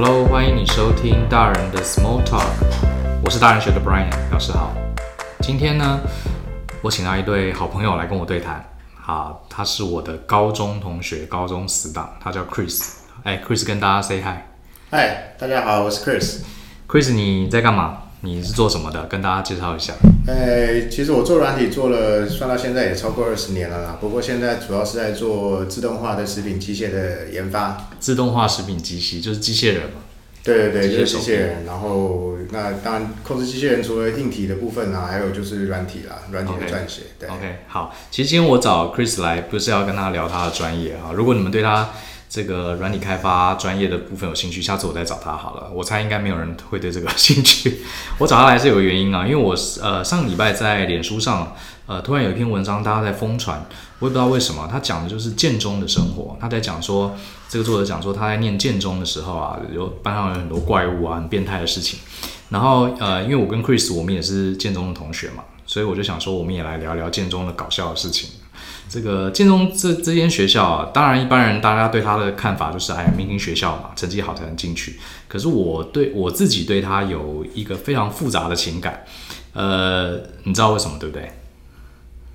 Hello，欢迎你收听大人的 Small Talk，我是大人学的 Brian，老师好。今天呢，我请到一对好朋友来跟我对谈。好，他是我的高中同学，高中死党，他叫 Chris。哎，Chris 跟大家 say hi。嗨，大家好，我是 Chris。Chris，你在干嘛？你是做什么的？跟大家介绍一下。哎，其实我做软体做了，算到现在也超过二十年了啦。不过现在主要是在做自动化的食品机械的研发。自动化食品机器就是机械人嘛？对对对，就是机械人。然后那当然，控制机器人除了硬体的部分啊，还有就是软体啦，软体的撰写。Okay. 对，OK，好。其实今天我找 Chris 来，不是要跟他聊他的专业啊。如果你们对他这个软体开发专业的部分有兴趣，下次我再找他好了。我猜应该没有人会对这个兴趣。我找他来是有个原因啊，因为我呃上礼拜在脸书上呃突然有一篇文章，大家在疯传，我也不知道为什么，他讲的就是建中的生活。他在讲说，这个作者讲说他在念建中的时候啊，有班上有很多怪物啊，很变态的事情。然后呃，因为我跟 Chris 我们也是建中的同学嘛，所以我就想说，我们也来聊聊建中的搞笑的事情。这个建中这这间学校啊，当然一般人大家对他的看法就是，哎，明星学校嘛，成绩好才能进去。可是我对我自己对他有一个非常复杂的情感，呃，你知道为什么对不对？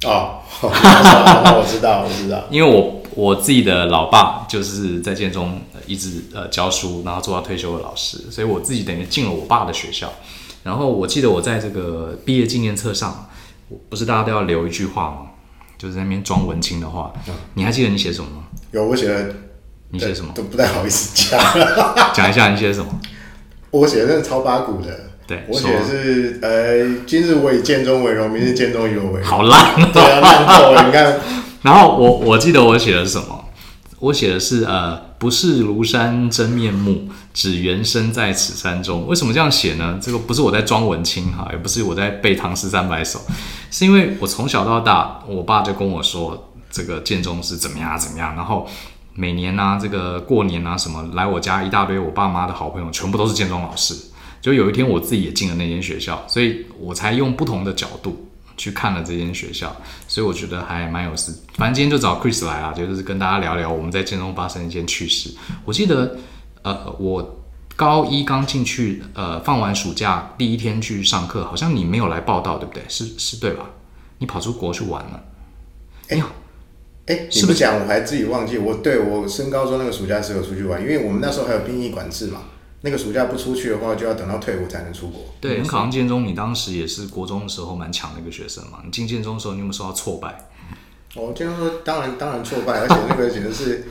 哦，我知道，我知道，因为我我自己的老爸就是在建中一直呃教书，然后做到退休的老师，所以我自己等于进了我爸的学校。然后我记得我在这个毕业纪念册上，不是大家都要留一句话吗？就是在那边装文青的话，嗯、你还记得你写什么吗？有，我写的。你写什么？都不太好意思讲。讲一下你写的什么？我写的那是超八股的。对，我写的是呃，今日我以剑中为荣，明日剑中以我为荣。好烂，对啊，烂透了。你看，然后我我记得我写的是什么？我写的是呃，不是庐山真面目，只缘身在此山中。为什么这样写呢？这个不是我在装文青哈，也不是我在背唐诗三百首，是因为我从小到大，我爸就跟我说，这个建中是怎么样怎么样，然后。每年啊，这个过年啊，什么来我家一大堆我爸妈的好朋友，全部都是建中老师。就有一天我自己也进了那间学校，所以我才用不同的角度去看了这间学校，所以我觉得还蛮有事。反正今天就找 Chris 来啊，就是跟大家聊聊我们在建中发生一件趣事。我记得，呃，我高一刚进去，呃，放完暑假第一天去上课，好像你没有来报道，对不对？是是对吧？你跑出国去玩了。哎呦。哎，是不是讲我还自己忘记？我对我升高中那个暑假是有出去玩，因为我们那时候还有兵役管制嘛。那个暑假不出去的话，就要等到退伍才能出国。对，你考上建中，你当时也是国中的时候蛮强的一个学生嘛。你进建中的时候，你有没有受到挫败？我建中说当然当然挫败，而且那个简直是，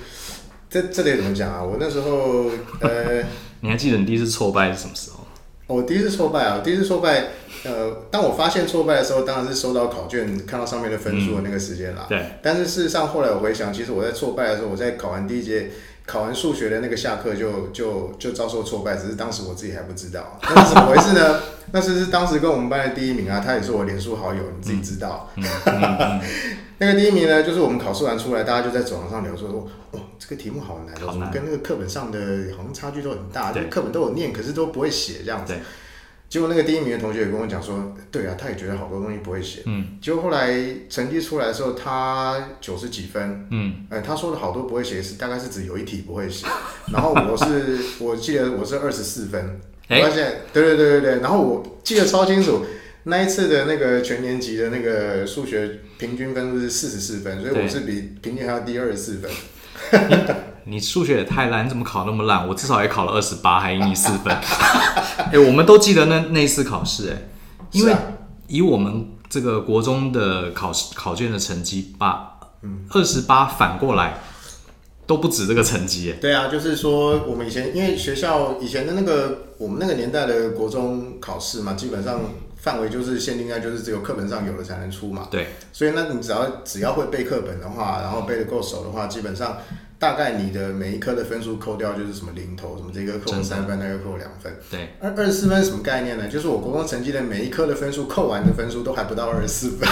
这这得怎么讲啊？我那时候呃，你还记得你第一次挫败是什么时候？我第一次挫败啊，我第一次挫败。呃，当我发现挫败的时候，当然是收到考卷看到上面的分数的那个时间啦。嗯、对。但是事实上，后来我回想，其实我在挫败的时候，我在考完第一节、考完数学的那个下课就就就遭受挫败，只是当时我自己还不知道。那是怎么回事呢？那是是当时跟我们班的第一名啊，他也是我连书好友，你自己知道。嗯嗯嗯、那个第一名呢，就是我们考试完出来，大家就在走廊上聊说说，哦，这个题目好难，好难，跟那个课本上的好像差距都很大，对，课本都有念，可是都不会写这样子。结果那个第一名的同学也跟我讲说，对啊，他也觉得好多东西不会写。嗯。结果后来成绩出来的时候，他九十几分。嗯。哎，他说的好多不会写是大概是指有一题不会写。然后我是我记得我是二十四分。哎。我发现对对对对对，然后我记得超清楚，那一次的那个全年级的那个数学平均分数是四十四分，所以我是比平均还要低二十四分。你数学也太烂，你怎么考那么烂？我至少也考了二十八，还赢你四分。哎、欸，我们都记得那那次考试，哎，因为以我们这个国中的考试考卷的成绩，把二十八反过来都不止这个成绩，哎。对啊，就是说我们以前因为学校以前的那个我们那个年代的国中考试嘛，基本上范围就是限定在就是只有课本上有的才能出嘛。对，所以那你只要只要会背课本的话，然后背得够熟的话，基本上。大概你的每一科的分数扣掉就是什么零头，什么这个扣三分，那个扣两分。对，二二十四分是什么概念呢？就是我国中成绩的每一科的分数扣完的分数都还不到二十四分。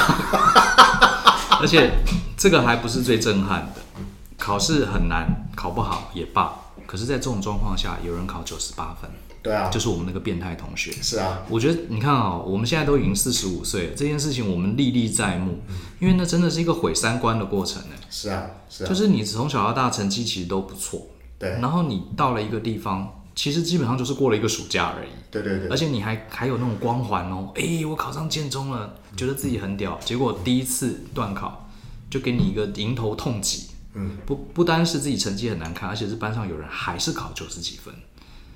而且这个还不是最震撼的，考试很难，考不好也罢。可是，在这种状况下，有人考九十八分。对啊，就是我们那个变态同学。是啊，我觉得你看啊、喔，我们现在都已经四十五岁了，这件事情我们历历在目，因为那真的是一个毁三观的过程呢。是啊，是啊，就是你从小到大成绩其实都不错，对，然后你到了一个地方，其实基本上就是过了一个暑假而已。对对对，而且你还还有那种光环哦，哎、欸，我考上建中了，觉得自己很屌。结果第一次段考就给你一个迎头痛击。嗯，不不单是自己成绩很难看，而且是班上有人还是考九十几分。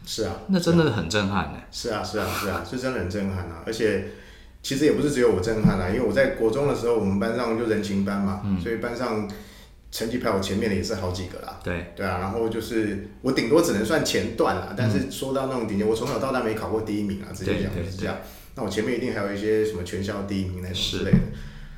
是啊，那真的很震撼呢。是啊，是啊，是啊，是真的很震撼啊！而且其实也不是只有我震撼啊，因为我在国中的时候，我们班上就人情班嘛，嗯、所以班上。成绩排我前面的也是好几个啦，对对啊，然后就是我顶多只能算前段啦，嗯、但是说到那种顶尖，我从小到大没考过第一名啊，直接讲是这样。那我前面一定还有一些什么全校第一名那种之类的。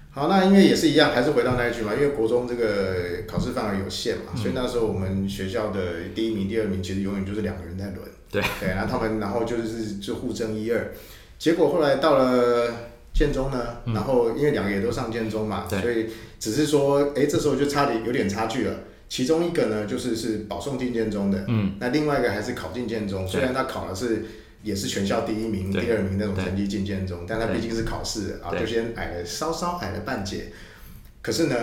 好，那因为也是一样，还是回到那一句嘛，因为国中这个考试范围有限嘛，嗯、所以那时候我们学校的第一名、第二名其实永远就是两个人在轮。对。对，然后他们然后就是就互争一二，结果后来到了。建中呢，然后因为两个也都上建中嘛，嗯、所以只是说，哎，这时候就差点有点差距了。其中一个呢，就是是保送进建中的，嗯，那另外一个还是考进建中，虽然他考的是也是全校第一名、第二名那种成绩进建中，但他毕竟是考试啊，就先矮了稍稍矮了半截。可是呢，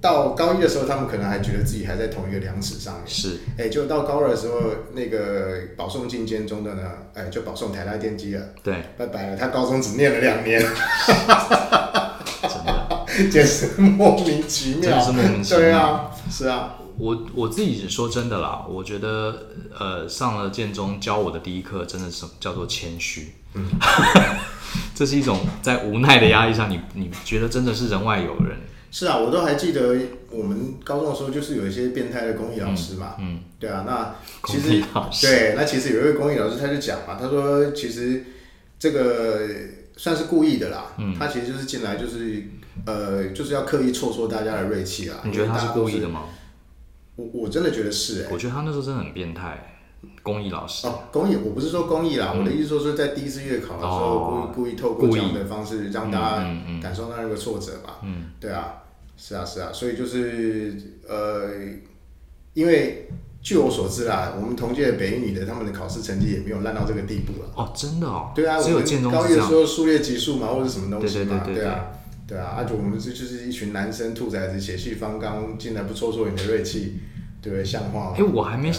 到高一的时候，他们可能还觉得自己还在同一个量尺上面，是，哎，就到高二的时候，那个保送进建中的呢，哎，就保送台大电机了，对，拜拜了，他高中只念了两年，真的，简直莫名其妙，真的是莫名其妙，对啊，是啊，我我自己说真的啦，我觉得，呃，上了建中教我的第一课，真的是叫做谦虚，嗯，这是一种在无奈的压力下，你你觉得真的是人外有人。是啊，我都还记得我们高中的时候，就是有一些变态的公益老师嘛。嗯，嗯对啊，那其实对，那其实有一位公益老师他就讲嘛，他说其实这个算是故意的啦。嗯，他其实就是进来就是呃就是要刻意挫挫大家的锐气啊。你觉得他是故意的吗？我我真的觉得是哎、欸。我觉得他那时候真的很变态，公益老师。哦，公益，我不是说公益啦，嗯、我的意思说是在第一次月考的时候，故意、哦、故意透过这样的方式让大家感受到那个挫折吧。嗯，嗯对啊。是啊，是啊，所以就是呃，因为据我所知啦，我们同届的北一女的他们的考试成绩也没有烂到这个地步了。哦，真的哦。对啊，只有建中高一的时候数列级数嘛，或者什么东西嘛，对对对对对，对啊，对啊，而且我们这就是一群男生兔崽子，血气方刚，进来不挫挫你的锐气。对不对，像话。哎，我还没，对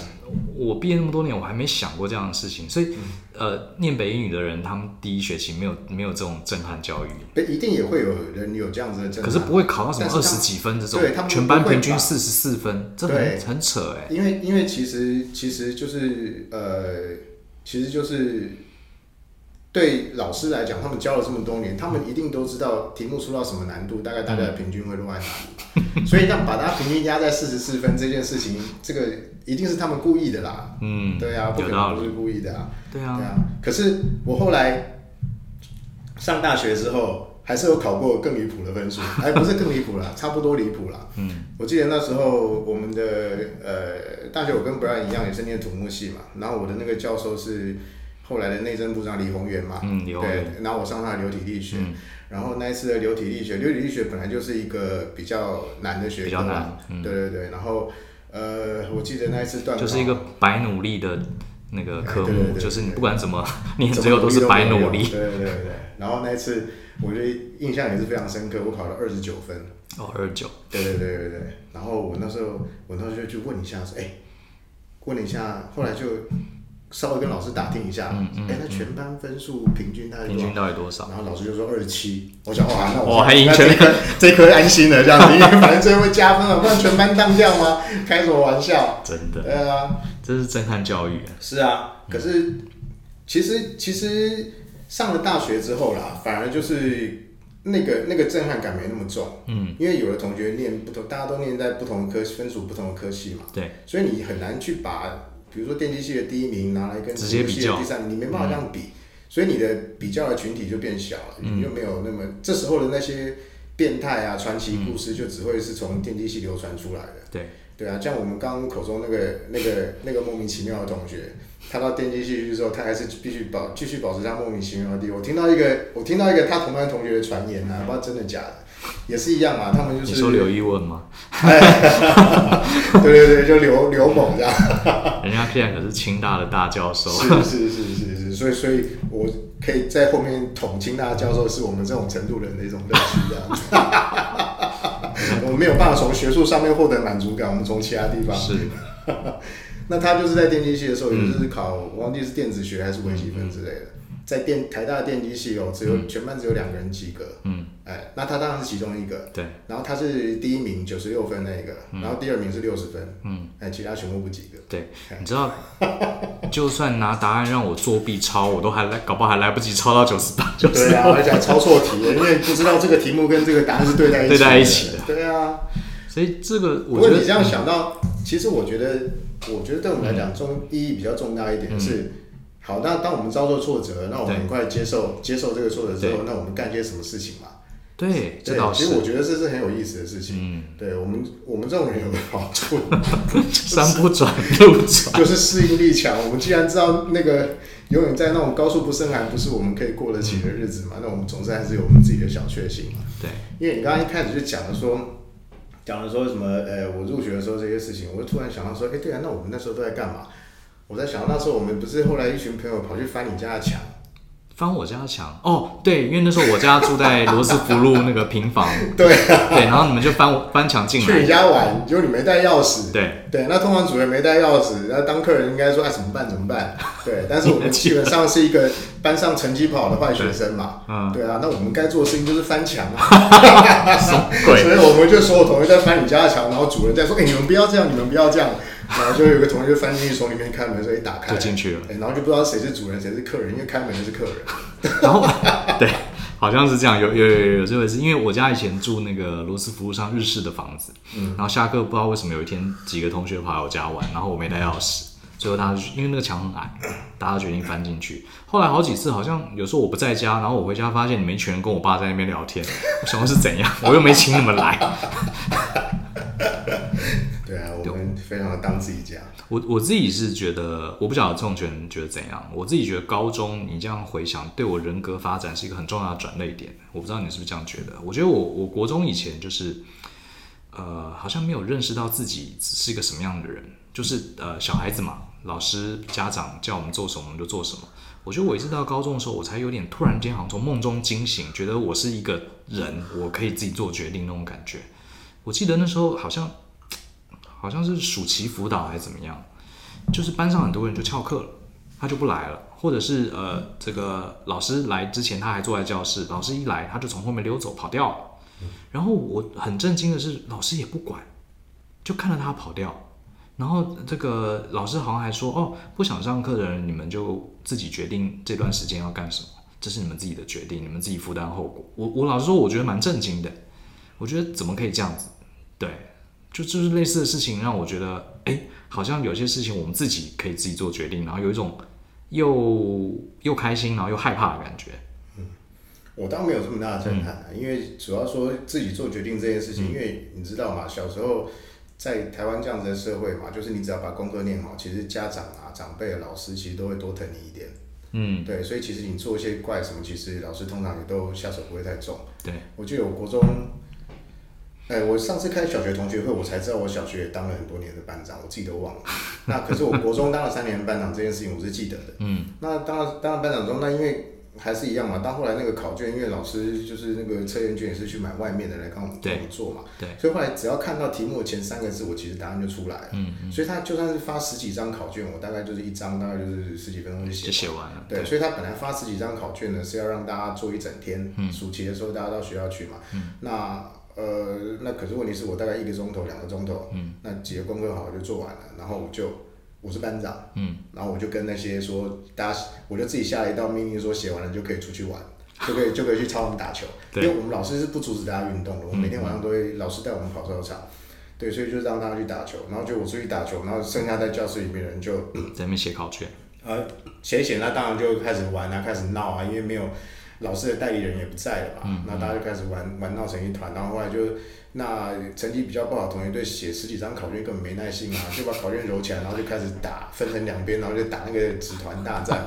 我毕业那么多年，我还没想过这样的事情。所以，嗯、呃，念北英语的人，他们第一学期没有没有这种震撼教育。一定也会有人有这样子的震撼。可是不会考到什么二十几分这种，对，他们全班平均四十四分，这很很扯哎。因为因为其实其实就是呃，其实就是。对老师来讲，他们教了这么多年，他们一定都知道题目出到什么难度，大概大家的平均会落在哪里。所以让把他平均压在四十四分这件事情，这个一定是他们故意的啦。嗯，对啊，不可能不是故意的啊。对啊，对啊。可是我后来上大学之后，还是有考过更离谱的分数，还不是更离谱啦，差不多离谱啦。嗯，我记得那时候我们的呃大学，我跟 Brian 一样，也是念土木系嘛，然后我的那个教授是。后来的内政部长李鸿源嘛，嗯，对，然后我上他的流体力学，嗯、然后那一次的流体力学，流体力学本来就是一个比较难的学科嘛，嗯、对对对，然后呃，我记得那一次段就是一个白努力的那个科目，就是你不管怎么念，最后都是白努力，对对对对，然后那一次我觉得印象也是非常深刻，我考了二十九分，哦，二十九，对对对对对，然后我那时候我那时候就去问一下说，哎，问了一下，后来就。稍微跟老师打听一下，哎，那全班分数平均大概平均到底多少？然后老师就说二十七。我想哇，那我还赢全科，这科 安心了这样子，因为反正最后会加分了，不然全班当掉吗？开什么玩笑？真的。对啊，这是震撼教育。是啊，可是其实其实上了大学之后啦，反而就是那个那个震撼感没那么重。嗯，因为有的同学念不同，大家都念在不同的科分数不同的科系嘛。对，所以你很难去把。比如说电机系的第一名拿来跟机械系的第三名，你没办法这样比，嗯、所以你的比较的群体就变小了，嗯、你就没有那么这时候的那些变态啊、传奇故事就只会是从电机系流传出来的。对对啊，像我们刚刚口中那个那个那个莫名其妙的同学，他到电机系去之后，他还是必须保继续保持他莫名其妙的地位。我听到一个我听到一个他同班同学的传言啊，不知道真的假的。也是一样嘛，他们就是你说刘一文吗？对对对，就刘刘猛这样。人家现在可是清大的大教授。是是是是是，所以所以我可以在后面捅清大教授，是我们这种程度人的一种乐趣这样子。我们没有办法从学术上面获得满足感，我们从其他地方。是。那他就是在电机系的时候，也就是考，我忘记是电子学还是微积分之类的。在电台大的电机系哦，只有全班只有两个人及格。嗯，哎，那他当然是其中一个。对。然后他是第一名，九十六分那个。然后第二名是六十分。嗯。哎，其他全部不及格。对。你知道，就算拿答案让我作弊抄，我都还来，搞不好还来不及抄到九十八。对啊，而且还抄错题，因为不知道这个题目跟这个答案是对在 一起。对在一起的。对啊。所以这个，不过你这样想到，其实我觉得，我觉得对我们来讲，重意义比较重大一点是。好，那当我们遭受挫折，那我们很快接受接受这个挫折之后，那我们干些什么事情嘛？对，对，其实我觉得这是很有意思的事情。嗯，对我们我们这种人有个好处，山不转路转，就是适应力强。我们既然知道那个永远在那种高处不胜寒，不是我们可以过得起的日子嘛，那我们总是还是有我们自己的小确幸嘛。对，因为你刚刚一开始就讲了说，讲了说什么？呃，我入学的时候这些事情，我就突然想到说，哎，对啊，那我们那时候都在干嘛？我在想，那时候我们不是后来一群朋友跑去翻你家的墙，翻我家的墙？哦，对，因为那时候我家住在罗斯福路那个平房，对、啊、对，然后你们就翻翻墙进来，去你家玩，结果你没带钥匙，对对，那通常主人没带钥匙，那当客人应该说哎怎么办怎么办？对，但是我们基本上是一个班上成绩不好的坏学生嘛，嗯，对啊，那我们该做的事情就是翻墙？所以我们就所有同学在翻你家的墙，然后主人在说，哎、欸，你们不要这样，你们不要这样。然后就有个同学翻进去，从里面开门，所以打开就进去了。然后就不知道谁是主人，谁是客人，因为开门的是客人。然后对，好像是这样，有有有有这回事。因为我家以前住那个罗斯福路上日式的房子，嗯，然后下课不知道为什么有一天几个同学跑来我家玩，然后我没带钥匙，最后大家因为那个墙很矮，大家决定翻进去。后来好几次好像有时候我不在家，然后我回家发现你们一群人跟我爸在那边聊天，我想问是怎样，我又没请你们来。非常的当自己家。我我自己是觉得，我不晓得这种人觉得怎样。我自己觉得高中你这样回想，对我人格发展是一个很重要的转捩点。我不知道你是不是这样觉得？我觉得我我国中以前就是，呃，好像没有认识到自己是一个什么样的人，就是呃小孩子嘛，老师家长叫我们做什么我们就做什么。我觉得我一直到高中的时候，我才有点突然间好像从梦中惊醒，觉得我是一个人，我可以自己做决定那种感觉。我记得那时候好像。好像是暑期辅导还是怎么样，就是班上很多人就翘课了，他就不来了，或者是呃，这个老师来之前他还坐在教室，老师一来他就从后面溜走跑掉了。然后我很震惊的是，老师也不管，就看着他跑掉。然后这个老师好像还说：“哦，不想上课的人，你们就自己决定这段时间要干什么，这是你们自己的决定，你们自己负担后果。”我我老实说，我觉得蛮震惊的，我觉得怎么可以这样子？对。就就是类似的事情，让我觉得，哎，好像有些事情我们自己可以自己做决定，然后有一种又又开心，然后又害怕的感觉。嗯，我倒没有这么大的震撼，嗯，因为主要说自己做决定这件事情，嗯，因为你知道嘛，小时候在台湾这样子的社会嘛，就是你只要把功课念好，其实家长啊、长辈、老师其实都会多疼你一点。嗯，对，所以其实你做一些怪什么，其实老师通常也都下手不会太重。对，我记得我国中。哎，我上次开小学同学会，我才知道我小学也当了很多年的班长，我自己都忘了。那可是我国中当了三年班长这件事情，我是记得的。嗯，那当了当了班长之后，那因为还是一样嘛。到后来那个考卷，因为老师就是那个测验卷也是去买外面的来帮我们帮我做嘛。对。所以后来只要看到题目前三个字，我其实答案就出来了。嗯嗯。所以他就算是发十几张考卷，我大概就是一张，大概就是十几分钟就写。就写完了。对。所以他本来发十几张考卷呢，是要让大家做一整天。嗯。暑期的时候大家到学校去嘛。嗯。那。呃，那可是问题是我大概一个钟头、两个钟头，嗯，那几个功课好就做完了，然后我就我是班长，嗯，然后我就跟那些说，大家我就自己下了一道命令，说写完了就可以出去玩，就可以就可以去操场打球，因为我们老师是不阻止大家运动的，我们每天晚上都会老师带我们跑操场，对，所以就让大家去打球，然后就我出去打球，然后剩下在教室里面的人就在那边写考卷，呃，写写那当然就开始玩啊，开始闹啊，因为没有。老师的代理人也不在了嘛，嗯、那大家就开始玩玩闹成一团，然后后来就那成绩比较不好的同学对写十几张考卷根本没耐心啊，就把考卷揉起来，然后就开始打，分成两边，然后就打那个纸团大战。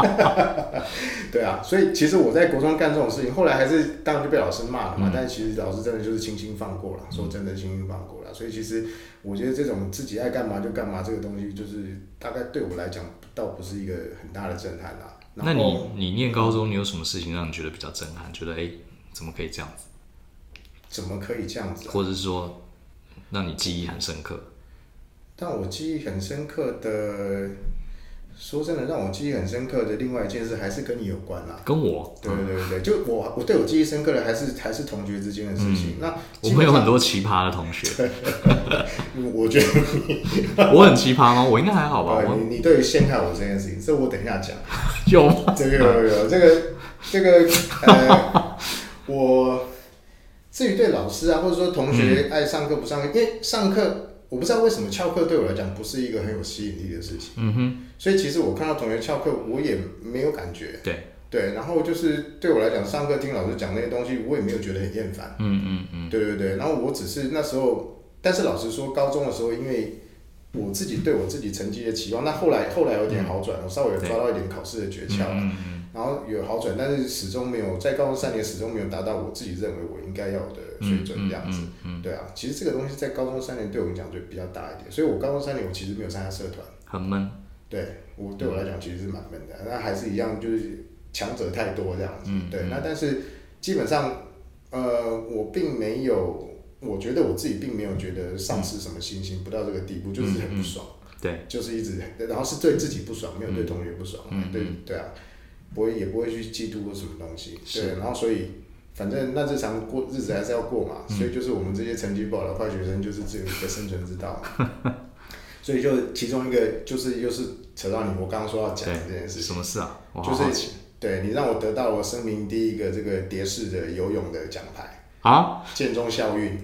对啊，所以其实我在国中干这种事情，后来还是当然就被老师骂了嘛，嗯、但是其实老师真的就是轻轻放过了，说真的轻轻放过了。所以其实我觉得这种自己爱干嘛就干嘛这个东西，就是大概对我来讲倒不是一个很大的震撼啦。那你你念高中，你有什么事情让你觉得比较震撼？觉得哎，怎么可以这样子？怎么可以这样子啊？或者是说，让你记忆很深刻？但我记忆很深刻的。说真的，让我记忆很深刻的另外一件事，还是跟你有关啦。跟我？对对对对，就我我对我记忆深刻的，还是还是同学之间的事情。嗯、那我们有很多奇葩的同学。我觉得你我很奇葩吗？我应该还好吧。你你对于陷害我这件事情，这我等一下讲。有这个有有这个这个呃，我至于对老师啊，或者说同学爱上课不上课，嗯、因为上课。我不知道为什么翘课对我来讲不是一个很有吸引力的事情。嗯哼。所以其实我看到同学翘课，我也没有感觉。对。对，然后就是对我来讲，上课听老师讲那些东西，我也没有觉得很厌烦。嗯嗯嗯。对对对，然后我只是那时候，但是老实说，高中的时候，因为我自己对我自己成绩的期望，那后来后来有点好转，我稍微有抓到一点考试的诀窍。嗯嗯。然后有好转，但是始终没有在高中三年始终没有达到我自己认为我应该要的水准这样子。嗯嗯嗯、对啊，其实这个东西在高中三年对我们讲就比较大一点，所以我高中三年我其实没有参加社团。很闷。对，我对我来讲其实是蛮闷的，那还是一样就是强者太多这样子。嗯、对，那但是基本上呃我并没有，我觉得我自己并没有觉得丧失什么信心，不到这个地步，就是很不爽。对，就是一直，然后是对自己不爽，没有对同学不爽。嗯、对对啊。不会，也不会去嫉妒或什么东西，对，然后所以反正那日常过日子还是要过嘛，嗯、所以就是我们这些成绩不好的坏学生，就是只有一个生存之道，所以就其中一个就是又是扯到你我刚刚说要讲的这件事情，什么事啊？好好就是对你让我得到了我生命第一个这个蝶式的游泳的奖牌。啊，建中校运。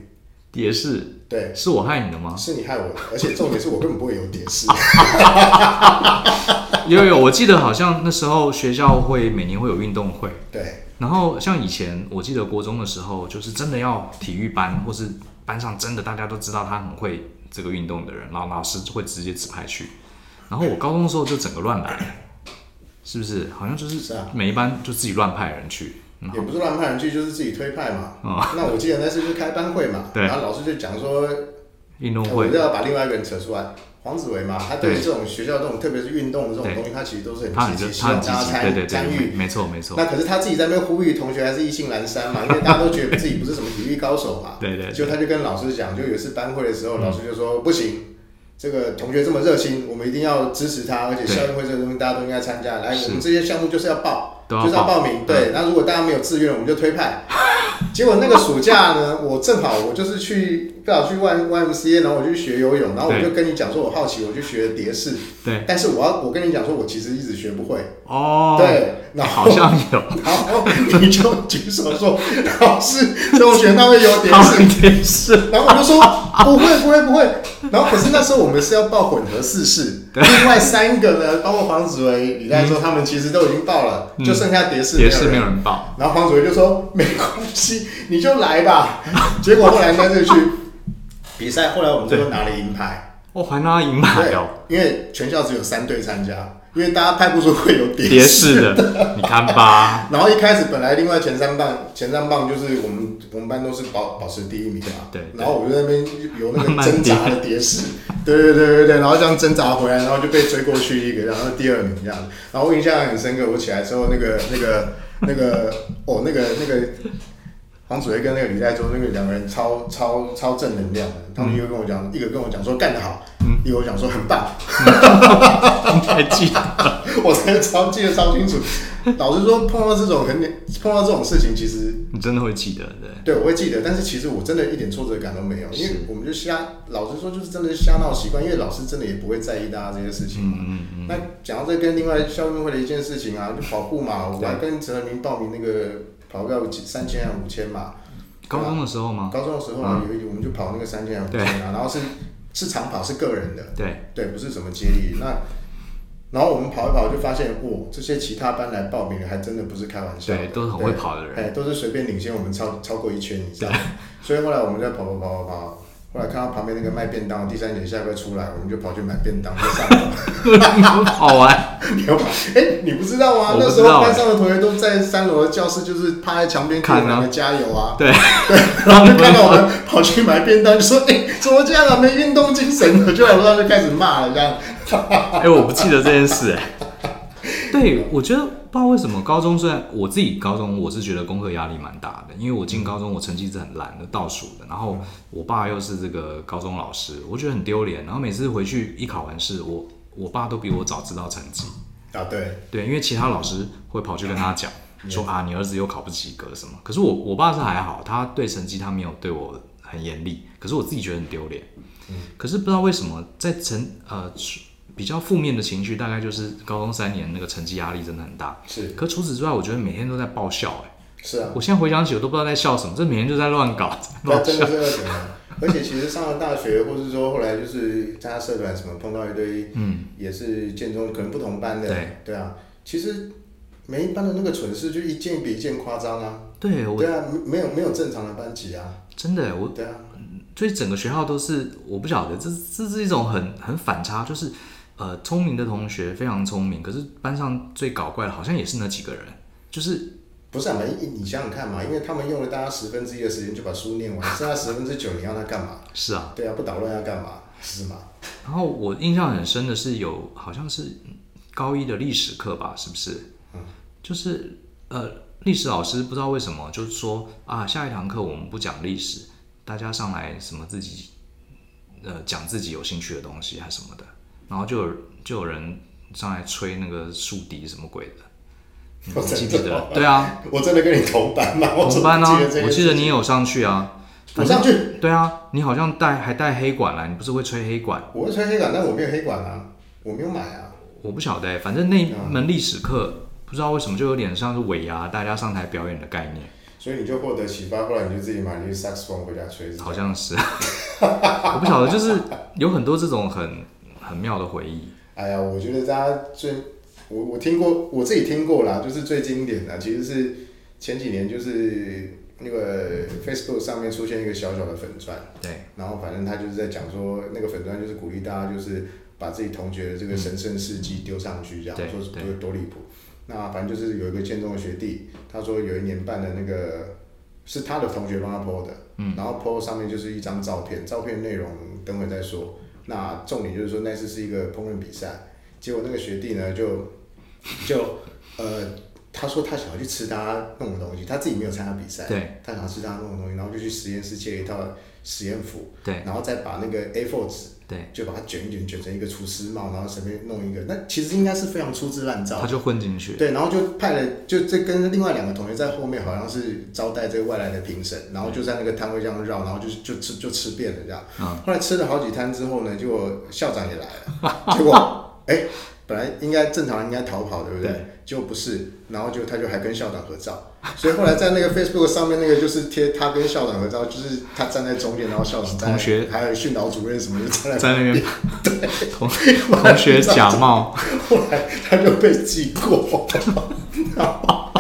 蝶式，对，是我害你的吗？是你害我的，而且重点是我根本不会有蝶式。有有，我记得好像那时候学校会每年会有运动会，对。然后像以前，我记得国中的时候，就是真的要体育班，或是班上真的大家都知道他很会这个运动的人，然后老师会直接指派去。然后我高中的时候就整个乱来，是不是？好像就是每一班就自己乱派人去，也不是乱派人去，就是自己推派嘛。哦、那我记得那次就是开班会嘛，对。然后老师就讲说，运动会就要把另外一个人扯出来。黄子维嘛，他对这种学校这种，特别是运动的这种东西，他其实都是很积极，希望大家参参与。没错没错。那可是他自己在那边呼吁同学还是意兴阑珊嘛，因为大家都觉得自己不是什么体育高手嘛。对对。就他就跟老师讲，就有一次班会的时候，老师就说不行，这个同学这么热心，我们一定要支持他，而且校运会这个东西大家都应该参加。来，我们这些项目就是要报，就是要报名。对，那如果大家没有自愿，我们就推派。结果那个暑假呢，我正好我就是去，不好去 Y Y M C A，然后我就去学游泳，然后我就跟你讲说，我好奇，我就学蝶式。对。但是我要，我跟你讲说，我其实一直学不会。哦。对。然后好像有。然后你就举手说，老师，同学 他会有蝶式。蝶式。然后我就说，不会，不会，不会。然后可是那时候我们是要报混合四式，另外三个呢，包括黄子维、李代说他们其实都已经报了，就剩下蝶式。蝶式没有人报。然后黄主任就说，没关系。你就来吧，结果后来那就去 比赛，后来我们最后拿了银牌。我还拿银牌哦，因为全校只有三队参加，因为大家派不出会有蝶式的，你看吧。然后一开始本来另外前三棒前三棒就是我们我们班都是保保持第一名嘛，对。然后我就在那边有那个挣扎的蝶式，对对对对对，然后这样挣扎回来，然后就被追过去一个，然后第二名这样。然后我印象很深刻，我起来之后那个那个那个哦那个那个。黄子维跟那个李代洲，那个两个人超超超正能量的，他们一个跟我讲，嗯、一个跟我讲说干得好，嗯、一个我讲说很棒，你还记得？我真的超记得超清楚。老实说，碰到这种很碰到这种事情，其实你真的会记得，对？对，我会记得，但是其实我真的一点挫折感都没有，因为我们就瞎，老实说就是真的是瞎闹习惯，因为老师真的也不会在意大家这些事情嘛。嗯嗯嗯。那讲到这跟另外校运会的一件事情啊，就跑步嘛，我还跟陈和明报名那个。跑个三千还五千嘛？高中的时候吗？高中的时候啊，有一我们就跑那个三千还五千啊，然后是是长跑，是个人的，对对，不是什么接力。那然后我们跑一跑就发现，哇，这些其他班来报名的还真的不是开玩笑，对，都是很会跑的人，哎，都是随便领先我们超超过一圈以上。所以后来我们在跑跑跑跑跑。后来看到旁边那个卖便当的，第三节下课出来，我们就跑去买便当，就上楼。好玩，你要跑？哎、欸，你不知道吗？那时候班上的同学都在三楼的教室，就是趴在墙边看我们加油啊。对对，然后就看到我们跑去买便当，就说：“哎、欸，怎么这样啊？没运动精神的。”就在楼上就开始骂了，这样。哎、欸，我不记得这件事、欸。哎，对，我觉得。不知道为什么高中虽然我自己高中我是觉得功课压力蛮大的，因为我进高中我成绩是很烂的倒数的，然后我爸又是这个高中老师，我觉得很丢脸。然后每次回去一考完试，我我爸都比我早知道成绩啊，对对，因为其他老师会跑去跟他讲说啊，你儿子又考不及格什么。可是我我爸是还好，他对成绩他没有对我很严厉，可是我自己觉得很丢脸。可是不知道为什么在成呃。比较负面的情绪，大概就是高中三年那个成绩压力真的很大。是，可除此之外，我觉得每天都在爆笑、欸。哎，是啊。我现在回想起，我都不知道在笑什么，这每天就在乱搞。那真的是这样。而且其实上了大学，或是说后来就是参加社团什么，碰到一堆，嗯，也是建中可能不同班的。对。对啊，其实每一班的那个蠢事就一件比一件夸张啊。对，我。对啊，没有没有正常的班级啊。真的，我。对啊。所以整个学校都是，我不晓得，这这是一种很很反差，就是。呃，聪明的同学非常聪明，可是班上最搞怪的，好像也是那几个人，就是不是啊？你你想想看嘛，因为他们用了大家十分之一的时间就把书念完，剩下十分之九你要他干嘛？是啊，对啊，不捣乱要干嘛？是吗？然后我印象很深的是有好像是高一的历史课吧，是不是？嗯，就是呃，历史老师不知道为什么就是说啊，下一堂课我们不讲历史，大家上来什么自己呃讲自己有兴趣的东西还什么的。然后就有就有人上来吹那个竖笛什么鬼的，你记不记得？对啊，我真的跟你同班吗？同班啊，我记得你有上去啊。我上去。对啊，你好像带还带黑管来，你不是会吹黑管？我会吹黑管，但我没有黑管啊，我没有买啊。我不晓得，反正那门历史课不知道为什么就有点像是尾牙，大家上台表演的概念。所以你就获得启发，后来你就自己买了一个萨克斯风回家吹。好像是，我不晓得，就是有很多这种很。很妙的回忆。哎呀，我觉得大家最我我听过，我自己听过啦，就是最经典的，其实是前几年就是那个 Facebook 上面出现一个小小的粉钻，对，然后反正他就是在讲说，那个粉钻就是鼓励大家就是把自己同学的这个神圣事迹丢上去，这样、嗯、说是多多离谱。那反正就是有一个建中的学弟，他说有一年办的那个是他的同学帮他 po 的，嗯，然后 po 上面就是一张照片，照片内容等会再说。那重点就是说，那次是一个烹饪比赛，结果那个学弟呢，就就呃，他说他想要去吃他弄的东西，他自己没有参加比赛，对，他想要吃他弄的东西，然后就去实验室借了一套实验服，对，然后再把那个 A4 纸。对，就把它卷一卷，卷成一个厨师帽，然后随便弄一个。那其实应该是非常粗制滥造。他就混进去。对，然后就派了，就这跟另外两个同学在后面，好像是招待这个外来的评审，然后就在那个摊位这样绕，然后就就吃就吃遍了这样。嗯。后来吃了好几摊之后呢，结果校长也来了，结果哎。欸本来应该正常人应该逃跑，对不对？对，就不是，然后就他就还跟校长合照，所以后来在那个 Facebook 上面那个就是贴他跟校长合照，就是他站在中间，然后校长，同学。还有训导主任什么就站在在那边，对，同同学假冒，后来他就被记过，然后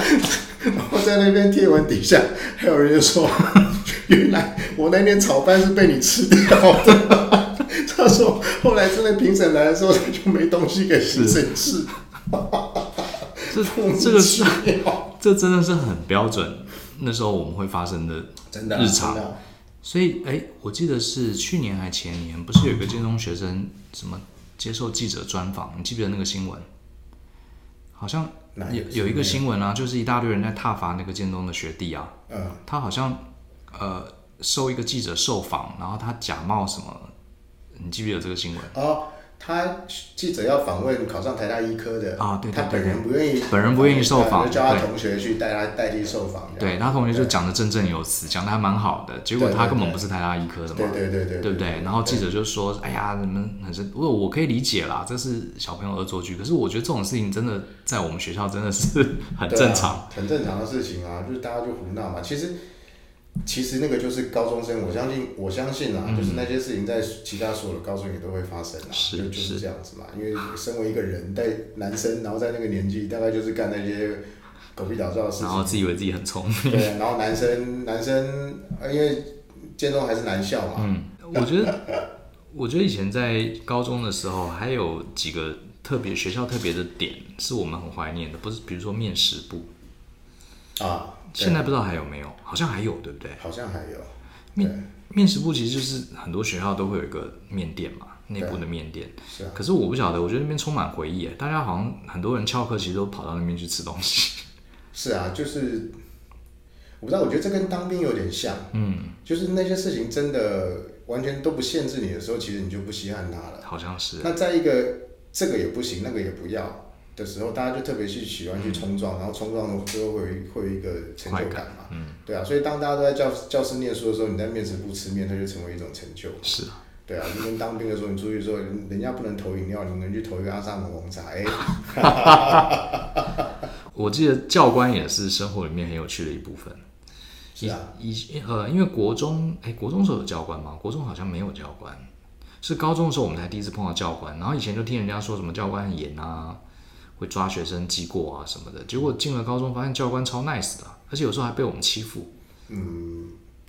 然后在那边贴文底下还有人就说，原来我那天炒饭是被你吃掉的。他说：“后来真的评审来的时候，他就没东西给评审吃。这这个是，这真的是很标准。那时候我们会发生的日常。真的啊、所以，哎，我记得是去年还前年，不是有一个建中学生什么接受记者专访？你记不记得那个新闻？好像有有一个新闻啊，就是一大堆人在挞伐那个建中的学弟啊。嗯，他好像呃受一个记者受访，然后他假冒什么。”你记不记得这个新闻？哦，他记者要访问考上台大医科的啊，对，他本人不愿意，本人不愿意受访，就叫他同学去带他代替受访。对，他同学就讲的振振有词，讲的还蛮好的。结果他根本不是台大医科的嘛，对对对对，对不对？然后记者就说：“哎呀，你们很是，我我可以理解啦，这是小朋友恶作剧。可是我觉得这种事情真的在我们学校真的是 很正常，很正常的事情啊，就是大家就胡闹嘛。其实。”其实那个就是高中生，我相信，我相信啦，嗯、就是那些事情在其他所有的高中也都会发生啦，是就就是这样子嘛。因为身为一个人，在男生，然后在那个年纪，大概就是干那些狗屁倒灶的事情，然后自以为自己很聪明。对，然后男生，男生，因为建中还是男校嘛。嗯，我觉得，我觉得以前在高中的时候，还有几个特别学校特别的点，是我们很怀念的，不是？比如说面食部啊。现在不知道还有没有，好像还有，对不对？好像还有。面面食部其实就是很多学校都会有一个面店嘛，内部的面店。是啊。可是我不晓得，我觉得那边充满回忆，大家好像很多人翘课，其实都跑到那边去吃东西。是啊，就是我不知道，我觉得这跟当兵有点像。嗯。就是那些事情真的完全都不限制你的时候，其实你就不稀罕它了。好像是。那在一个这个也不行，那个也不要。的时候，大家就特别去喜欢去冲撞，嗯、然后冲撞之后会会有一个成就感嘛，嗯，对啊，所以当大家都在教教室念书的时候，你在面食部吃面，它就成为一种成就。是啊，对啊，就跟当兵的时候，你出去的时候，人家不能投饮料，你能去投一个阿萨姆红茶，哎。我记得教官也是生活里面很有趣的一部分。是啊，以呃，因为国中，哎，国中时候有教官吗？国中好像没有教官，是高中的时候我们才第一次碰到教官，然后以前就听人家说什么教官很严啊。会抓学生记过啊什么的，结果进了高中发现教官超 nice 的，而且有时候还被我们欺负。嗯，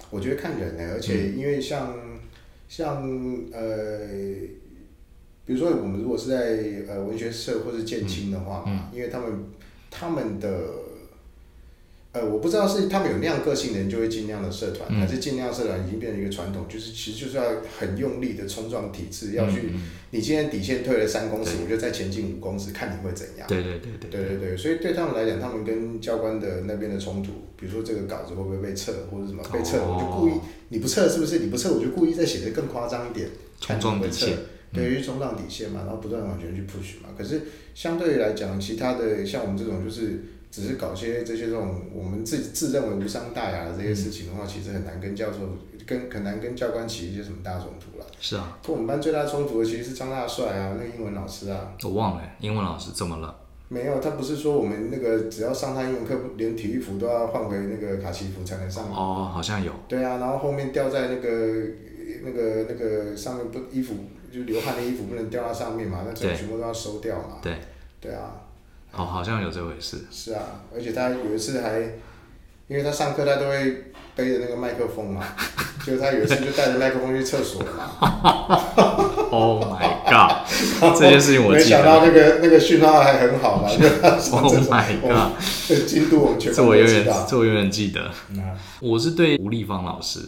我觉得看人呢，而且因为像、嗯、像呃，比如说我们如果是在呃文学社或是建青的话，因为他们他们的。呃，我不知道是他们有那样个性的人就会进那样的社团，嗯、还是进那样社团已经变成一个传统，就是其实就是要很用力的冲撞体制，要去，嗯、你今天底线退了三公尺，我就再前进五公尺，看你会怎样。对对对对，对对对，所以对他们来讲，他们跟教官的那边的冲突，比如说这个稿子会不会被撤，或者什么被撤，哦、我就故意你不撤是不是？你不撤我就故意再写的更夸张一点，冲撞底线，对于冲撞底线嘛，然后不断往前去 push 嘛。可是相对于来讲，其他的像我们这种就是。只是搞些这些这种我们自己自认为无伤大雅的这些事情的话，嗯、其实很难跟教授跟很难跟教官起一些什么大冲突了。是啊，跟我们班最大冲突的其实是张大帅啊，那个英文老师啊。我忘了，英文老师怎么了？没有，他不是说我们那个只要上他英文课，连体育服都要换回那个卡其服才能上吗？哦，好像有。对啊，然后后面掉在那个那个那个上面不衣服就流汗的衣服不能掉到上面嘛，那这全部都要收掉嘛。对。对啊。哦，好像有这回事。是啊，而且他有一次还，因为他上课他都会背着那个麦克风嘛，就他有一次就带着麦克风去厕所嘛。Oh my god！这件事情我记得。没想到那个那个讯号还很好嘛，Oh my god！这进度我们全部这我永远这我永远记得。我是对吴立芳老师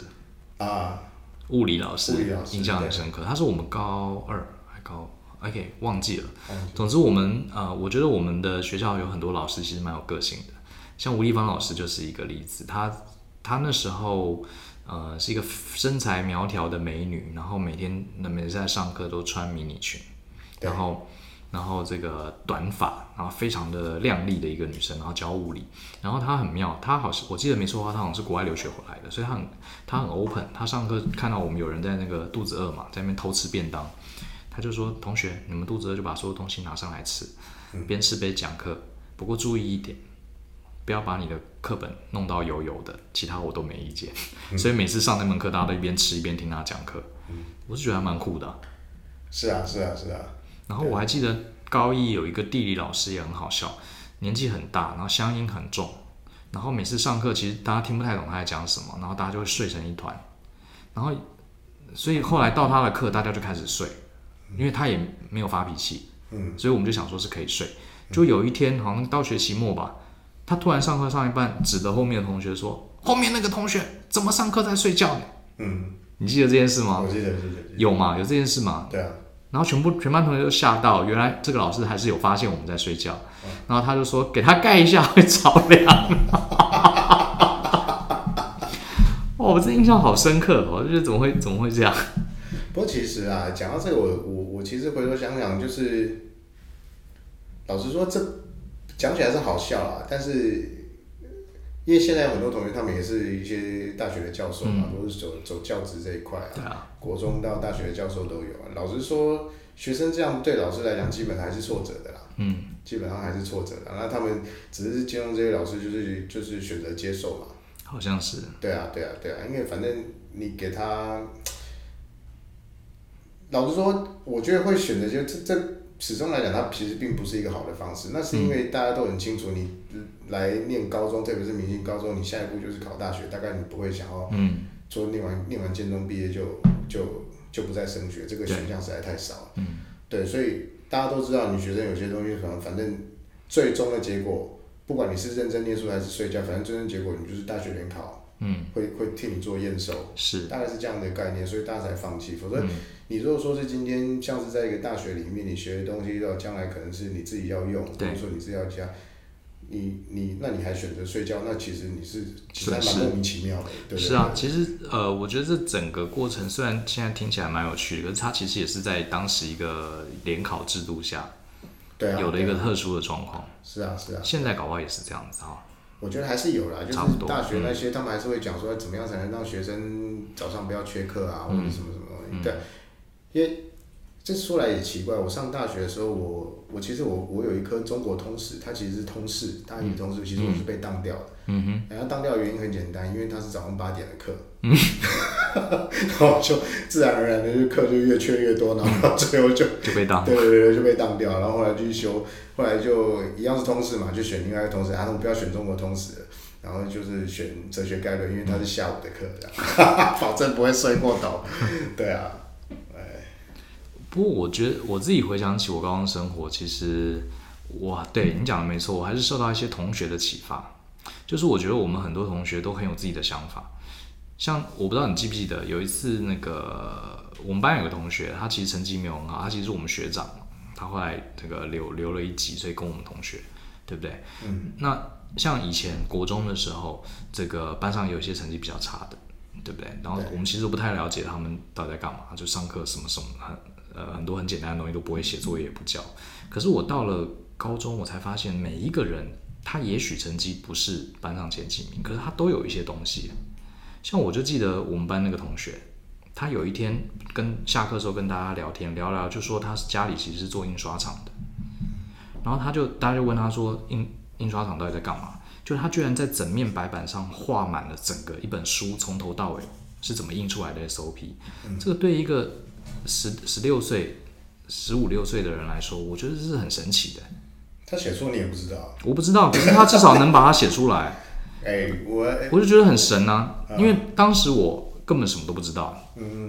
啊，物理老师印象很深刻，他是我们高二。OK，忘记了。总之，我们呃，我觉得我们的学校有很多老师其实蛮有个性的，像吴立芳老师就是一个例子。她她那时候呃是一个身材苗条的美女，然后每天那每次在上课都穿迷你裙，然后然后这个短发，然后非常的靓丽的一个女生，然后教物理。然后她很妙，她好像我记得没错的话，她好像是国外留学回来的，所以她很她很 open。她上课看到我们有人在那个肚子饿嘛，在那边偷吃便当。他就说：“同学，你们肚子饿就把所有东西拿上来吃，边吃边讲课。不过注意一点，不要把你的课本弄到油油的。其他我都没意见。所以每次上那门课，大家都一边吃一边听他讲课。我是觉得还蛮酷的。是啊，是啊，是啊。然后我还记得高一有一个地理老师也很好笑，年纪很大，然后乡音很重。然后每次上课，其实大家听不太懂他在讲什么，然后大家就会睡成一团。然后，所以后来到他的课，大家就开始睡。”因为他也没有发脾气，嗯，所以我们就想说是可以睡。就有一天，好像到学期末吧，他突然上课上一半，指着后面的同学说：“后面那个同学怎么上课在睡觉呢？”嗯，你记得这件事吗？我记得，记得。有吗？有这件事吗？对啊。然后全部全班同学都吓到，原来这个老师还是有发现我们在睡觉。然后他就说：“给他盖一下会着凉。”哦，我这印象好深刻，我就觉得怎么会怎么会这样？不过其实啊，讲到这个，我我我其实回头想想，就是老实说，这讲起来是好笑啊。但是因为现在有很多同学，他们也是一些大学的教授嘛，嗯、都是走走教职这一块啊。啊国中到大学的教授都有啊。老实说，学生这样对老师来讲，基本还是挫折的啦。嗯。基本上还是挫折的。那他们只是兼容这些老师，就是就是选择接受嘛。好像是。对啊，对啊，对啊，因为反正你给他。老实说，我觉得会选择就这这始终来讲，它其实并不是一个好的方式。那是因为大家都很清楚，你来念高中，特别是明星高中，你下一步就是考大学，大概你不会想要说念完念完建中毕业就就就不再升学，这个选项实在太少了。嗯，对，所以大家都知道，你学生有些东西可能反正最终的结果，不管你是认真念书还是睡觉，反正最终结果你就是大学联考嗯，会会替你做验收，是，大概是这样的概念，所以大家才放弃。否则，嗯你如果说是今天像是在一个大学里面，你学的东西到将来可能是你自己要用，或者说你自己要加，你你那你还选择睡觉，那其实你是其实还蛮莫名其妙的，对不对？是啊，其实呃，我觉得这整个过程虽然现在听起来蛮有趣的，可是它其实也是在当时一个联考制度下，对啊，有了一个特殊的状况。是啊，是啊。现在搞不好也是这样子哈。我觉得还是有啦，就是大学那些他们还是会讲说，怎么样才能让学生早上不要缺课啊，或者什么什么东西。对。因为这说来也奇怪，我上大学的时候，我我其实我我有一科中国通史，它其实是通识，大一通识，其实我是被当掉的。嗯哼。然后当掉的原因很简单，因为它是早上八点的课。嗯。然后就自然而然的就课就越缺越多，然后最后就就被当。对对对，就被当掉，然后后来就去修，后来就一样是通识嘛，就选另外一个通识，然后不要选中国通史，然后就是选哲学概论，因为它是下午的课，这样，保证不会睡过头。对啊。不过我觉得我自己回想起我高中生活，其实哇，对你讲的没错，我还是受到一些同学的启发。就是我觉得我们很多同学都很有自己的想法。像我不知道你记不记得，有一次那个我们班有个同学，他其实成绩没有很好，他其实是我们学长，他后来这个留留了一级，所以跟我们同学，对不对？嗯。那像以前国中的时候，这个班上有一些成绩比较差的，对不对？然后我们其实不太了解他们到底在干嘛，就上课什么什么很。呃，很多很简单的东西都不会写，作业也不交。可是我到了高中，我才发现每一个人，他也许成绩不是班上前几名，可是他都有一些东西。像我就记得我们班那个同学，他有一天跟下课的时候跟大家聊天，聊聊就说他是家里其实是做印刷厂的。然后他就大家就问他说印印刷厂到底在干嘛？就他居然在整面白板上画满了整个一本书，从头到尾是怎么印出来的 SOP。这个对一个十十六岁、十五六岁的人来说，我觉得这是很神奇的。他写错你也不知道？我不知道，可是他至少能把它写出来。哎，我我就觉得很神啊，因为当时我根本什么都不知道，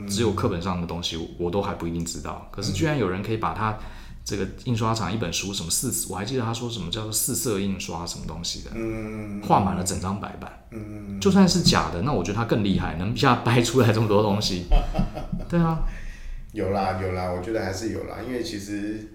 只有课本上的东西我都还不一定知道。可是居然有人可以把它这个印刷厂一本书什么四，我还记得他说什么叫做四色印刷什么东西的，画满了整张白板。就算是假的，那我觉得他更厉害，能一下掰出来这么多东西。对啊。有啦有啦，我觉得还是有啦，因为其实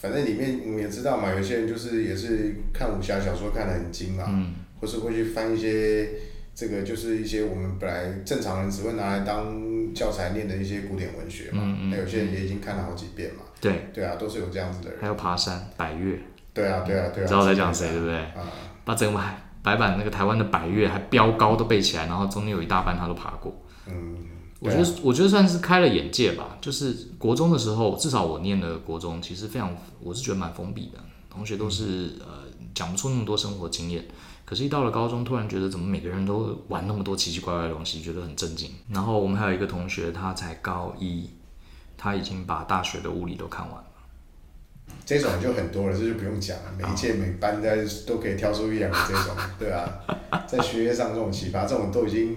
反正里面你也知道嘛，有些人就是也是看武侠小说看得很精嘛，嗯、或是会去翻一些这个就是一些我们本来正常人只会拿来当教材念的一些古典文学嘛，那、嗯嗯、有些人也已经看了好几遍嘛，对对啊，都是有这样子的人。还有爬山百越，对啊对啊对啊，知道在讲谁对不对？啊、把整个白板那个台湾的百越还标高都背起来，然后中间有一大半他都爬过，嗯。我觉得，我觉得算是开了眼界吧。就是国中的时候，至少我念的国中，其实非常，我是觉得蛮封闭的，同学都是呃讲不出那么多生活经验。可是，一到了高中，突然觉得怎么每个人都玩那么多奇奇怪怪的东西，觉得很震惊。然后我们还有一个同学，他才高一，他已经把大学的物理都看完了。这种就很多了，这就不用讲了。每一届每班在都可以挑出一两个这种，对啊，在学业上这种奇葩，这种都已经。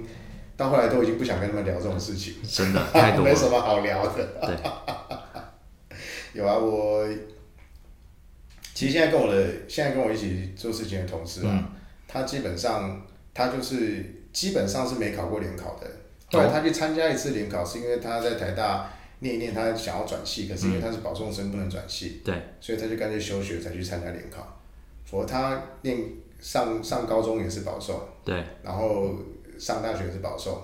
到后来都已经不想跟他们聊这种事情，真的太多了，没什么好聊的。对，有啊，我其实现在跟我的现在跟我一起做事情的同事啊，嗯、他基本上他就是基本上是没考过联考的。后来他去参加一次联考，是因为他在台大念一念，他想要转系，可是因为他是保送生不能转系，对、嗯，所以他就干脆休学才去参加联考。否则他念上上高中也是保送，对，然后。上大学是保送，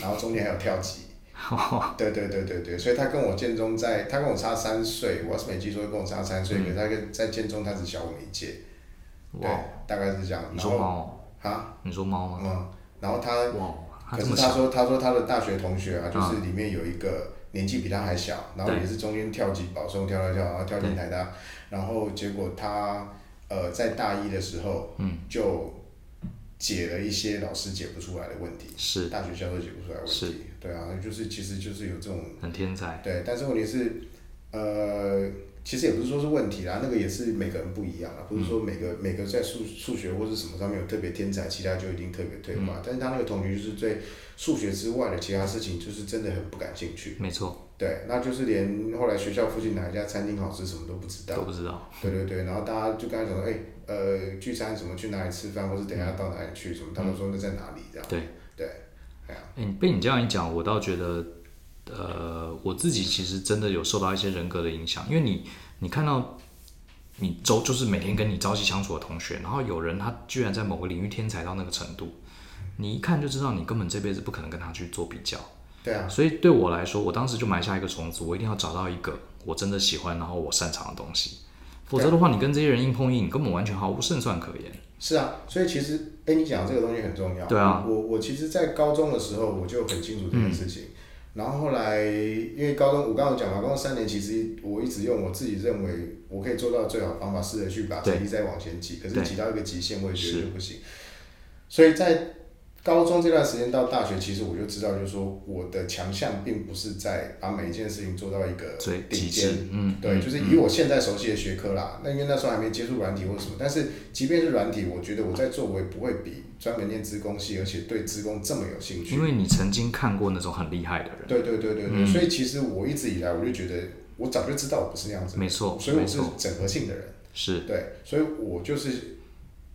然后中间还有跳级，对对对对对，所以他跟我建中在，他跟我差三岁，我要是没记错，跟我差三岁，可是他跟在建中他只小我一届，对，大概是这样。你说猫？啊？你说猫吗？嗯，然后他，可是他说他说他的大学同学啊，就是里面有一个年纪比他还小，然后也是中间跳级保送跳跳跳，然后跳进台大，然后结果他呃在大一的时候，嗯，就。解了一些老师解不出来的问题，是大学教授解不出来的问题，对啊，就是其实就是有这种很天才，对，但是问题是，呃，其实也不是说是问题啦，那个也是每个人不一样啊，不是说每个、嗯、每个在数数学或是什么上面有特别天才，其他就一定特别退化，嗯、但是他那个同学就是对数学之外的其他事情就是真的很不感兴趣，没错。对，那就是连后来学校附近哪一家餐厅好吃什么都不知道，都不知道。对对对，然后大家就跟他讲说，哎，呃，聚餐什么去哪里吃饭，或是等一下到哪里去什么，他们说那在哪里这样。对，对，哎呀，哎，被你这样一讲，我倒觉得，呃，我自己其实真的有受到一些人格的影响，因为你，你看到你周就是每天跟你朝夕相处的同学，然后有人他居然在某个领域天才到那个程度，你一看就知道你根本这辈子不可能跟他去做比较。对啊，所以对我来说，我当时就埋下一个种子，我一定要找到一个我真的喜欢，然后我擅长的东西。否则的话，你跟这些人硬碰硬，你根本完全毫无胜算可言。是啊，所以其实，哎，你讲这个东西很重要。对啊，我我其实，在高中的时候，我就很清楚这件事情。嗯、然后后来，因为高中我刚刚讲嘛，高中三年，其实我一直用我自己认为我可以做到最好的方法，试着去把成绩再往前挤。可是挤到一个极限，我也觉得就不行。所以在高中这段时间到大学，其实我就知道，就是说我的强项并不是在把每一件事情做到一个顶尖，嗯，对，就是以我现在熟悉的学科啦。那因为那时候还没接触软体或什么，但是即便是软体，我觉得我在做，我也不会比专门念资工系，而且对资工这么有兴趣。因为你曾经看过那种很厉害的人。对对对对对，所以其实我一直以来我就觉得，我早就知道我不是那样子，没错，所以我是整合性的人，是对，所以我就是。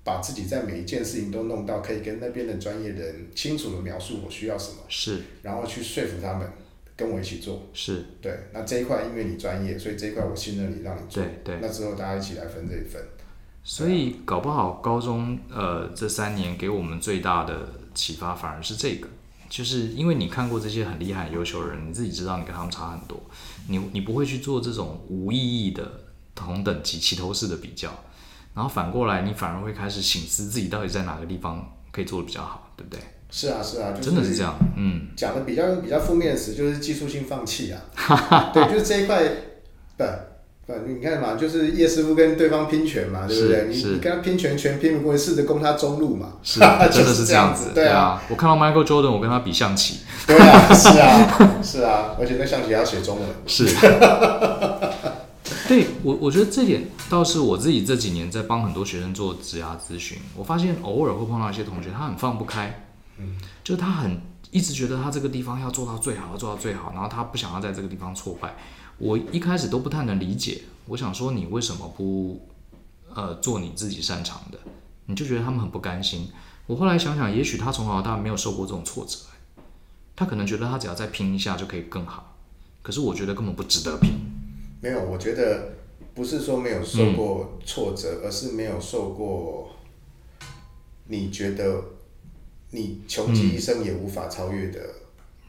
把自己在每一件事情都弄到可以跟那边的专业人清楚的描述我需要什么，是，然后去说服他们跟我一起做，是对。那这一块因为你专业，所以这一块我信任你，让你做，对对。那之后大家一起来分这一份。所以搞不好高中呃这三年给我们最大的启发反而是这个，就是因为你看过这些很厉害优秀的人，你自己知道你跟他们差很多，你你不会去做这种无意义的同等级齐头式的比较。然后反过来，你反而会开始醒思自己到底在哪个地方可以做的比较好，对不对？是啊，是啊，就是、真的是这样。嗯，讲的比较比较负面的词就是技术性放弃啊。对，就是这一块，不不，你看嘛，就是叶师傅跟对方拼拳嘛，对不对？你你跟他拼拳，拳拼不过，试着攻他中路嘛。是，真的是这样子。对啊，我看到 Michael Jordan，我跟他比象棋。对啊，是啊，是啊，而且那象棋还要写中文。是。对我，我觉得这点倒是我自己这几年在帮很多学生做职涯咨询，我发现偶尔会碰到一些同学，他很放不开，嗯，就他很一直觉得他这个地方要做到最好，要做到最好，然后他不想要在这个地方挫败。我一开始都不太能理解，我想说你为什么不呃做你自己擅长的？你就觉得他们很不甘心。我后来想想，也许他从小到大没有受过这种挫折，他可能觉得他只要再拼一下就可以更好，可是我觉得根本不值得拼。没有，我觉得不是说没有受过挫折，嗯、而是没有受过你觉得你穷极一生也无法超越的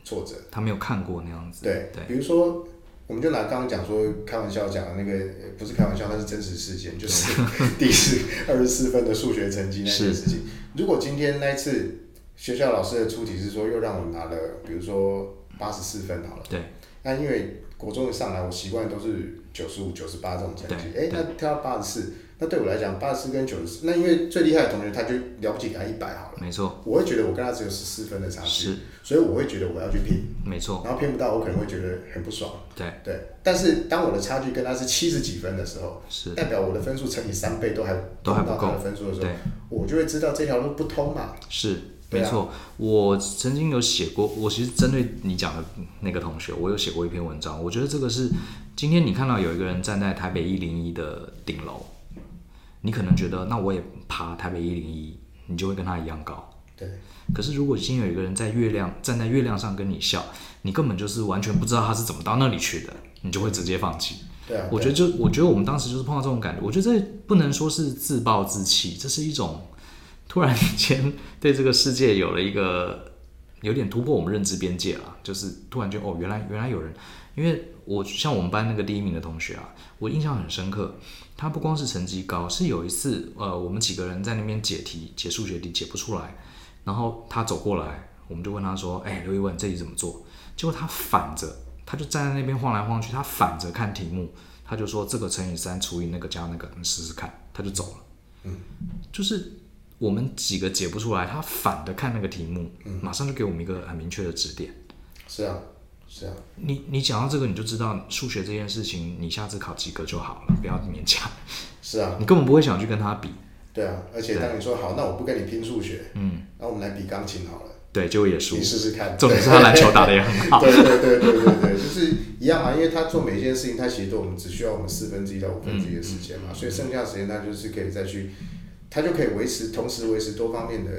挫折。他没有看过那样子。对，对比如说，我们就拿刚刚讲说开玩笑讲的那个，不是开玩笑，那是真实事件，就是 第四二十四分的数学成绩那件事情。如果今天那一次学校老师的出题是说又让我拿了，比如说八十四分好了，对，那因为。国中一上来，我习惯都是九十五、九十八这种成绩。哎，那跳到八十四，那对我来讲，八十四跟九十四，那因为最厉害的同学他就了不起，给他一百好了。没错。我会觉得我跟他只有十四分的差距，是，所以我会觉得我要去拼。没错。然后拼不到，我可能会觉得很不爽。对对。但是当我的差距跟他是七十几分的时候，是代表我的分数乘以三倍都还都还不够的分数的时候，我就会知道这条路不通嘛。是。没错，我曾经有写过，我其实针对你讲的那个同学，我有写过一篇文章。我觉得这个是今天你看到有一个人站在台北一零一的顶楼，你可能觉得那我也爬台北一零一，你就会跟他一样高。对。可是如果今天有一个人在月亮站在月亮上跟你笑，你根本就是完全不知道他是怎么到那里去的，你就会直接放弃。对啊。我觉得就我觉得我们当时就是碰到这种感觉，我觉得这不能说是自暴自弃，这是一种。突然间对这个世界有了一个有点突破我们认知边界了，就是突然间哦，原来原来有人，因为我像我们班那个第一名的同学啊，我印象很深刻。他不光是成绩高，是有一次呃，我们几个人在那边解题，解数学题解不出来，然后他走过来，我们就问他说：“哎，刘一文，这题怎么做？”结果他反着，他就站在那边晃来晃去，他反着看题目，他就说：“这个乘以三除以那个加那个，你试试看。”他就走了。嗯，就是。我们几个解不出来，他反着看那个题目，嗯，马上就给我们一个很明确的指点。是啊，是啊。你你讲到这个，你就知道数学这件事情，你下次考及格就好了，不要勉强。是啊，你根本不会想去跟他比。对啊，而且当你说好，那我不跟你拼数学，嗯，那我们来比钢琴好了。对，结果也输。你试试看。重点是他篮球打的也很好。对对对对对对，就是一样嘛，因为他做每一件事情，他其实都我们只需要我们四分之一到五分之一的时间嘛，嗯，所以剩下的时间他就是可以再去。他就可以维持，同时维持多方面的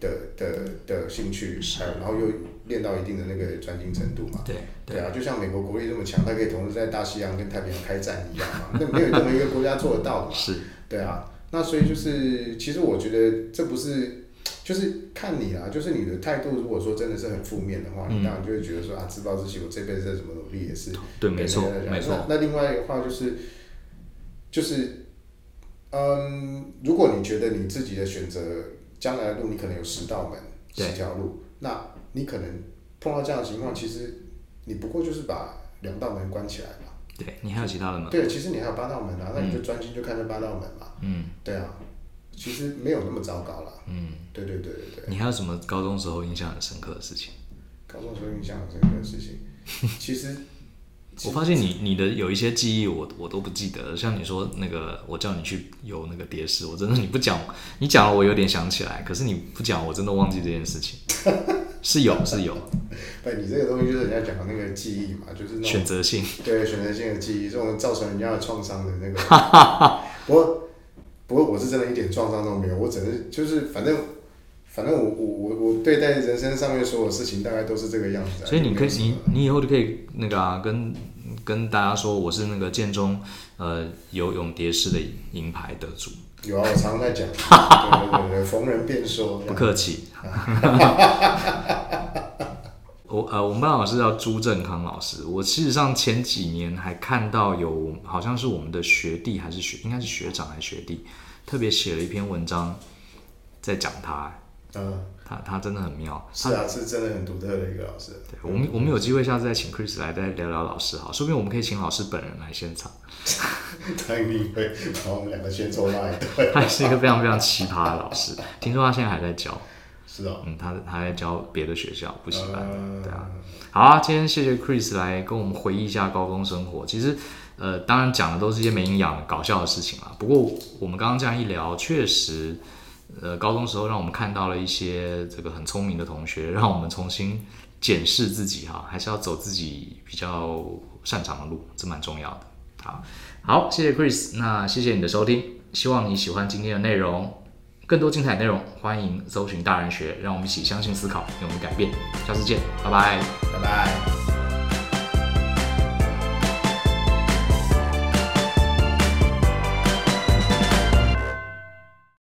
的的的兴趣，还有然后又练到一定的那个专精程度嘛。对对啊，就像美国国力这么强，它可以同时在大西洋跟太平洋开战一样嘛，那没有任何一个国家做得到的嘛。是，对啊，那所以就是，其实我觉得这不是。就是看你啊，就是你的态度。如果说真的是很负面的话，嗯、你当然就会觉得说啊，自暴自弃。我这辈子再怎么努力也是对，没错，没错。那另外的话就是，就是，嗯，如果你觉得你自己的选择，将来的路你可能有十道门、十条路，那你可能碰到这样的情况，其实你不过就是把两道门关起来嘛。对，你还有其他的吗？对，其实你还有八道门啊，那你就专心就看这八道门嘛。嗯，对啊。其实没有那么糟糕了。嗯，对对对对对。你还有什么高中时候印象很深刻的事情？高中时候印象很深刻的事情，其实，我发现你你的有一些记忆我我都不记得，像你说那个我叫你去游那个蝶式，我真的你不讲，你讲了我有点想起来，可是你不讲我真的忘记这件事情。是有是有。对，你这个东西就是人家讲的那个记忆嘛，就是选择性。对，选择性的记忆，这种造成人家的创伤的那个。我。不过我是真的一点创伤都没有，我只是就是反正反正我我我我对待人生上面所有事情大概都是这个样子。所以你可以你你以后就可以那个啊，跟跟大家说我是那个剑中呃游泳蝶式的银牌得主。有啊，我常常在讲。对对对，逢人便说。不客气。我呃，我们班老师叫朱正康老师。我事实上前几年还看到有，好像是我们的学弟还是学，应该是学长还是学弟，特别写了一篇文章在讲他。嗯，他他真的很妙。是啊，是真的很独特的一个老师。对，我们我们有机会下次再请 Chris 来再聊聊老师哈，说不定我们可以请老师本人来现场。他一定会把我们两个先抽拉一对。他是一个非常非常奇葩的老师，听说他现在还在教。是啊，嗯，他他在教别的学校补习班，对啊。好啊，今天谢谢 Chris 来跟我们回忆一下高中生活。其实，呃，当然讲的都是一些没营养搞笑的事情啊。不过我们刚刚这样一聊，确实，呃，高中时候让我们看到了一些这个很聪明的同学，让我们重新检视自己哈，还是要走自己比较擅长的路，这蛮重要的。好，好，谢谢 Chris，那谢谢你的收听，希望你喜欢今天的内容。更多精彩内容，欢迎搜寻大人学，让我们一起相信、思考，勇于改变。下次见，拜拜，拜拜。